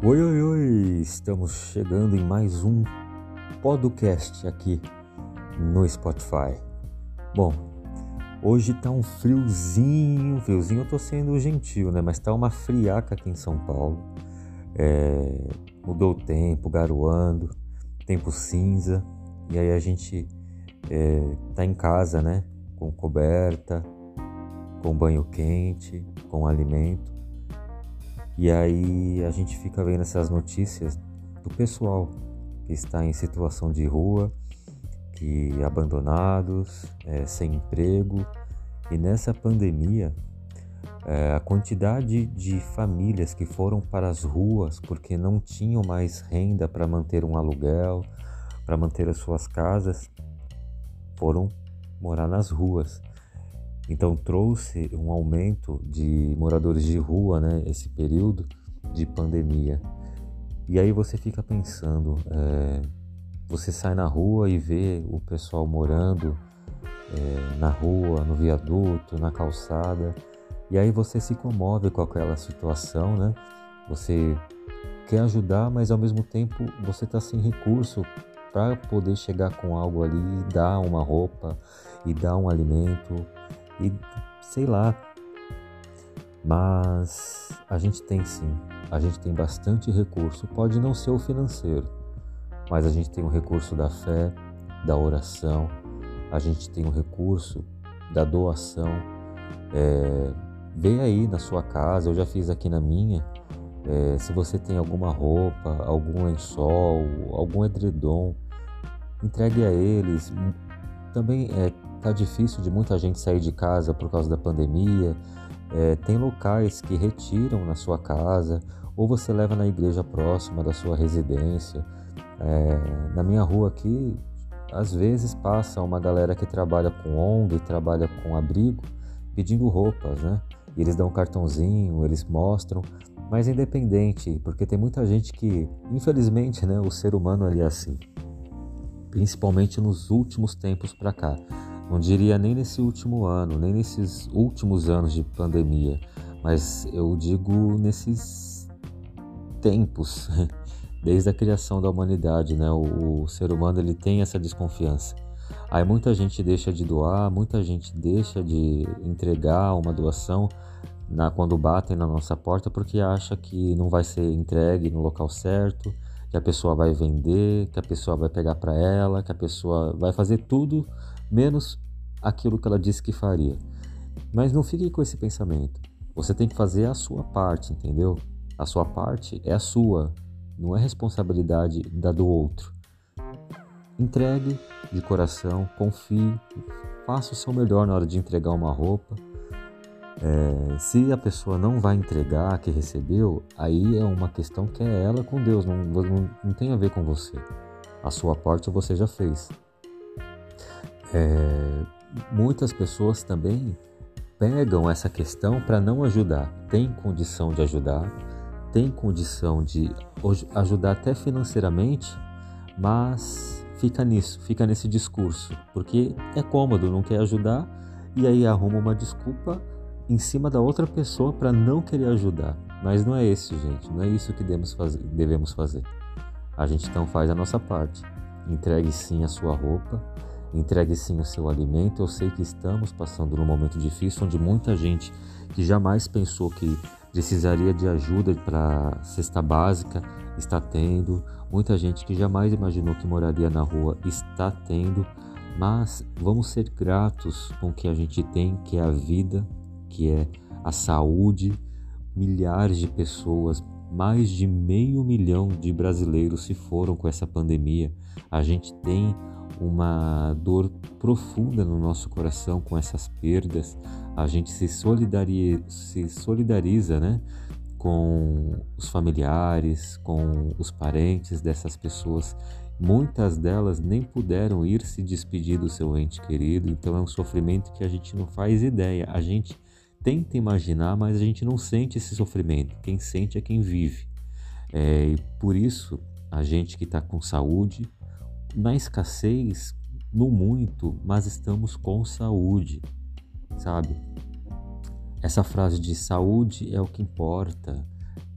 Oi, oi, oi! Estamos chegando em mais um podcast aqui no Spotify. Bom, hoje tá um friozinho, friozinho eu tô sendo gentil, né? Mas tá uma friaca aqui em São Paulo. É, mudou o tempo, garoando, tempo cinza, e aí a gente é, tá em casa, né? Com coberta, com banho quente, com alimento. E aí a gente fica vendo essas notícias do pessoal que está em situação de rua, que abandonados, é, sem emprego. E nessa pandemia, é, a quantidade de famílias que foram para as ruas porque não tinham mais renda para manter um aluguel, para manter as suas casas, foram morar nas ruas. Então trouxe um aumento de moradores de rua, né, esse período de pandemia. E aí você fica pensando, é, você sai na rua e vê o pessoal morando é, na rua, no viaduto, na calçada, e aí você se comove com aquela situação, né? Você quer ajudar, mas ao mesmo tempo você está sem recurso para poder chegar com algo ali, e dar uma roupa e dar um alimento e sei lá. Mas a gente tem sim, a gente tem bastante recurso. Pode não ser o financeiro, mas a gente tem o recurso da fé, da oração, a gente tem o recurso da doação. É, aí na sua casa, eu já fiz aqui na minha. É, se você tem alguma roupa, algum lençol, algum edredom, entregue a eles. Também é, Tá difícil de muita gente sair de casa por causa da pandemia. É, tem locais que retiram na sua casa ou você leva na igreja próxima da sua residência. É, na minha rua aqui, às vezes passa uma galera que trabalha com ONG, trabalha com abrigo, pedindo roupas, né? E eles dão um cartãozinho, eles mostram, mas independente, porque tem muita gente que, infelizmente, né, o ser humano é assim, principalmente nos últimos tempos para cá. Não diria nem nesse último ano, nem nesses últimos anos de pandemia, mas eu digo nesses tempos, desde a criação da humanidade, né? O, o, ser humano ele tem essa desconfiança. Aí muita gente deixa de doar, muita gente deixa de entregar uma doação na, quando batem na nossa porta porque acha que não vai ser entregue no local certo, que a pessoa vai vender, que a pessoa vai pegar para ela, que a pessoa vai fazer tudo menos aquilo que ela disse que faria. Mas não fique com esse pensamento. Você tem que fazer a sua parte, entendeu? A sua parte é a sua, não é responsabilidade da do outro. Entregue de coração, confie, faça o seu melhor na hora de entregar uma roupa. É, se a pessoa não vai entregar que recebeu, aí é uma questão que é ela com Deus, não, não, não tem a ver com você. A sua parte você já fez. É, muitas pessoas também pegam essa questão para não ajudar. Tem condição de ajudar, tem condição de ajudar até financeiramente, mas fica nisso, fica nesse discurso, porque é cômodo, não quer ajudar e aí arruma uma desculpa em cima da outra pessoa para não querer ajudar. Mas não é esse, gente, não é isso que devemos fazer. A gente então faz a nossa parte. Entregue sim a sua roupa, Entregue sim o seu alimento. Eu sei que estamos passando num momento difícil onde muita gente que jamais pensou que precisaria de ajuda para cesta básica está tendo, muita gente que jamais imaginou que moraria na rua está tendo, mas vamos ser gratos com o que a gente tem, que é a vida, que é a saúde. Milhares de pessoas, mais de meio milhão de brasileiros se foram com essa pandemia. A gente tem uma dor profunda no nosso coração com essas perdas, a gente se solidariza, se solidariza né, com os familiares, com os parentes dessas pessoas. Muitas delas nem puderam ir se despedir do seu ente querido, então é um sofrimento que a gente não faz ideia. A gente tenta imaginar, mas a gente não sente esse sofrimento. Quem sente é quem vive. É, e por isso, a gente que está com saúde, na escassez, no muito, mas estamos com saúde, sabe? Essa frase de saúde é o que importa,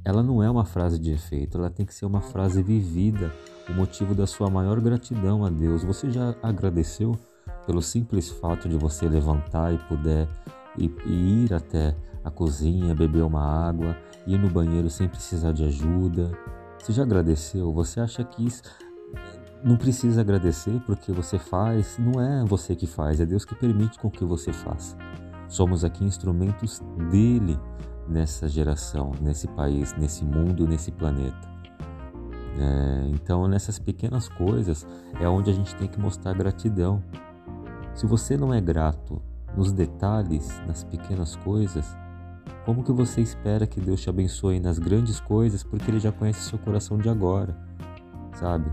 ela não é uma frase de efeito, ela tem que ser uma frase vivida, o motivo da sua maior gratidão a Deus. Você já agradeceu pelo simples fato de você levantar e puder e, e ir até a cozinha, beber uma água, ir no banheiro sem precisar de ajuda? Você já agradeceu? Você acha que isso não precisa agradecer porque você faz, não é você que faz, é Deus que permite com que você faça. Somos aqui instrumentos dele nessa geração, nesse país, nesse mundo, nesse planeta. É, então, nessas pequenas coisas é onde a gente tem que mostrar gratidão. Se você não é grato nos detalhes, nas pequenas coisas, como que você espera que Deus te abençoe nas grandes coisas, porque Ele já conhece seu coração de agora, sabe?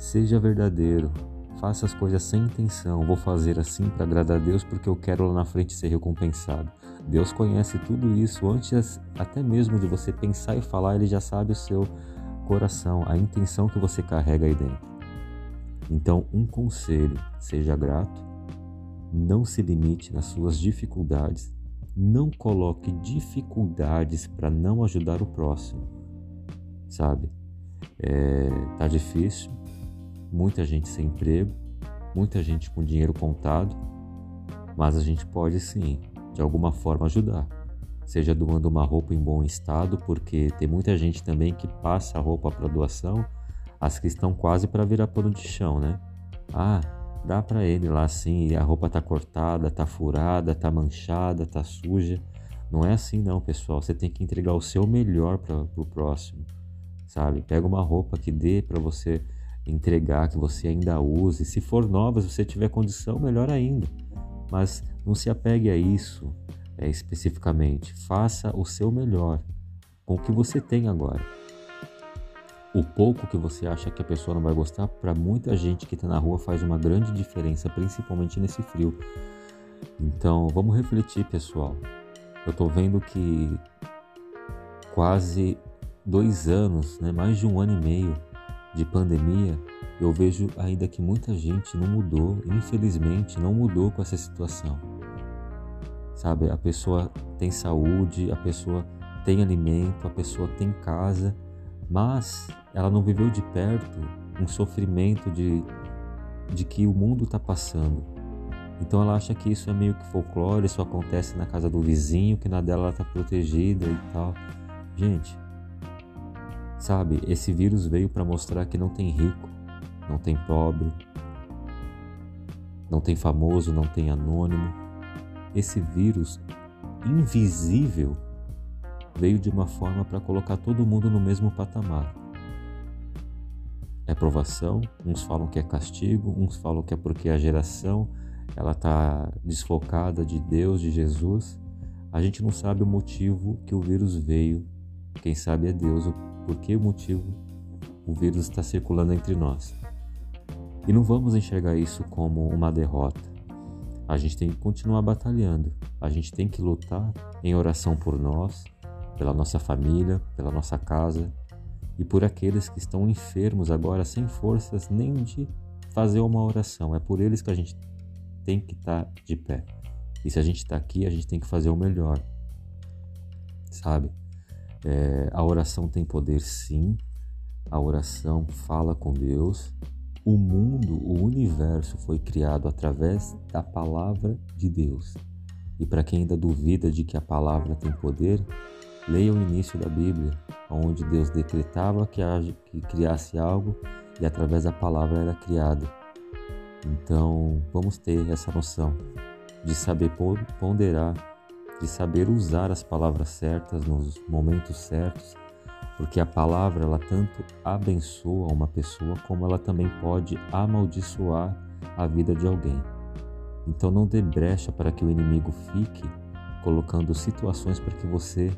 Seja verdadeiro, faça as coisas sem intenção. Vou fazer assim para agradar a Deus porque eu quero lá na frente ser recompensado. Deus conhece tudo isso antes até mesmo de você pensar e falar, ele já sabe o seu coração, a intenção que você carrega aí dentro. Então, um conselho: seja grato, não se limite nas suas dificuldades, não coloque dificuldades para não ajudar o próximo, sabe? É, tá difícil, muita gente sem emprego, muita gente com dinheiro contado, mas a gente pode sim de alguma forma ajudar. Seja doando uma roupa em bom estado, porque tem muita gente também que passa a roupa para doação, as que estão quase para virar pano de chão, né? Ah, dá para ele lá sim, a roupa tá cortada, tá furada, tá manchada, tá suja. Não é assim não, pessoal. Você tem que entregar o seu melhor para o próximo, sabe? Pega uma roupa que dê para você entregar, que você ainda use. Se for nova, se você tiver condição, melhor ainda. Mas não se apegue a isso é, especificamente. Faça o seu melhor com o que você tem agora. O pouco que você acha que a pessoa não vai gostar, para muita gente que está na rua faz uma grande diferença, principalmente nesse frio. Então vamos refletir, pessoal. Eu estou vendo que quase dois anos, né, mais de um ano e meio de pandemia, eu vejo ainda que muita gente não mudou, infelizmente não mudou com essa situação. Sabe, a pessoa tem saúde, a pessoa tem alimento, a pessoa tem casa, mas ela não viveu de perto um sofrimento de, de que o mundo está passando. Então ela acha que isso é meio que folclore, isso acontece na casa do vizinho, que na dela ela está protegida e tal. Gente, sabe, esse vírus veio para mostrar que não tem rico, não tem pobre, não tem famoso, não tem anônimo. Esse vírus invisível veio de uma forma para colocar todo mundo no mesmo patamar. É provação, uns falam que é castigo, uns falam que é porque a geração ela está desfocada de Deus, de Jesus. A gente não sabe o motivo que o vírus veio. Quem sabe é Deus, o porquê o motivo o vírus está circulando entre nós. E não vamos enxergar isso como uma derrota. A gente tem que continuar batalhando, a gente tem que lutar em oração por nós, pela nossa família, pela nossa casa e por aqueles que estão enfermos agora sem forças nem de fazer uma oração. É por eles que a gente tem que estar de pé. E se a gente está aqui, a gente tem que fazer o melhor, sabe? É, a oração tem poder, sim. A oração fala com Deus, o mundo, o universo foi criado através da palavra de Deus. E para quem ainda duvida de que a palavra tem poder, leia o início da Bíblia, onde Deus decretava que, que criasse algo e através da palavra era criado. Então, vamos ter essa noção de saber ponderar, de saber usar as palavras certas nos momentos certos porque a palavra ela tanto abençoa uma pessoa como ela também pode amaldiçoar a vida de alguém. Então não dê brecha para que o inimigo fique colocando situações para que você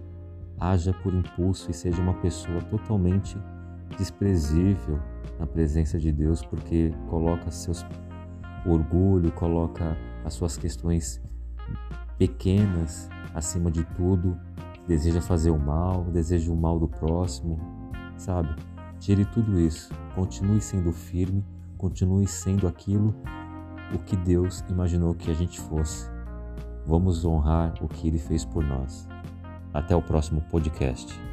haja por impulso e seja uma pessoa totalmente desprezível na presença de Deus, porque coloca seus orgulho, coloca as suas questões pequenas acima de tudo deseja fazer o mal, deseja o mal do próximo, sabe? Tire tudo isso, continue sendo firme, continue sendo aquilo o que Deus imaginou que a gente fosse. Vamos honrar o que Ele fez por nós. Até o próximo podcast.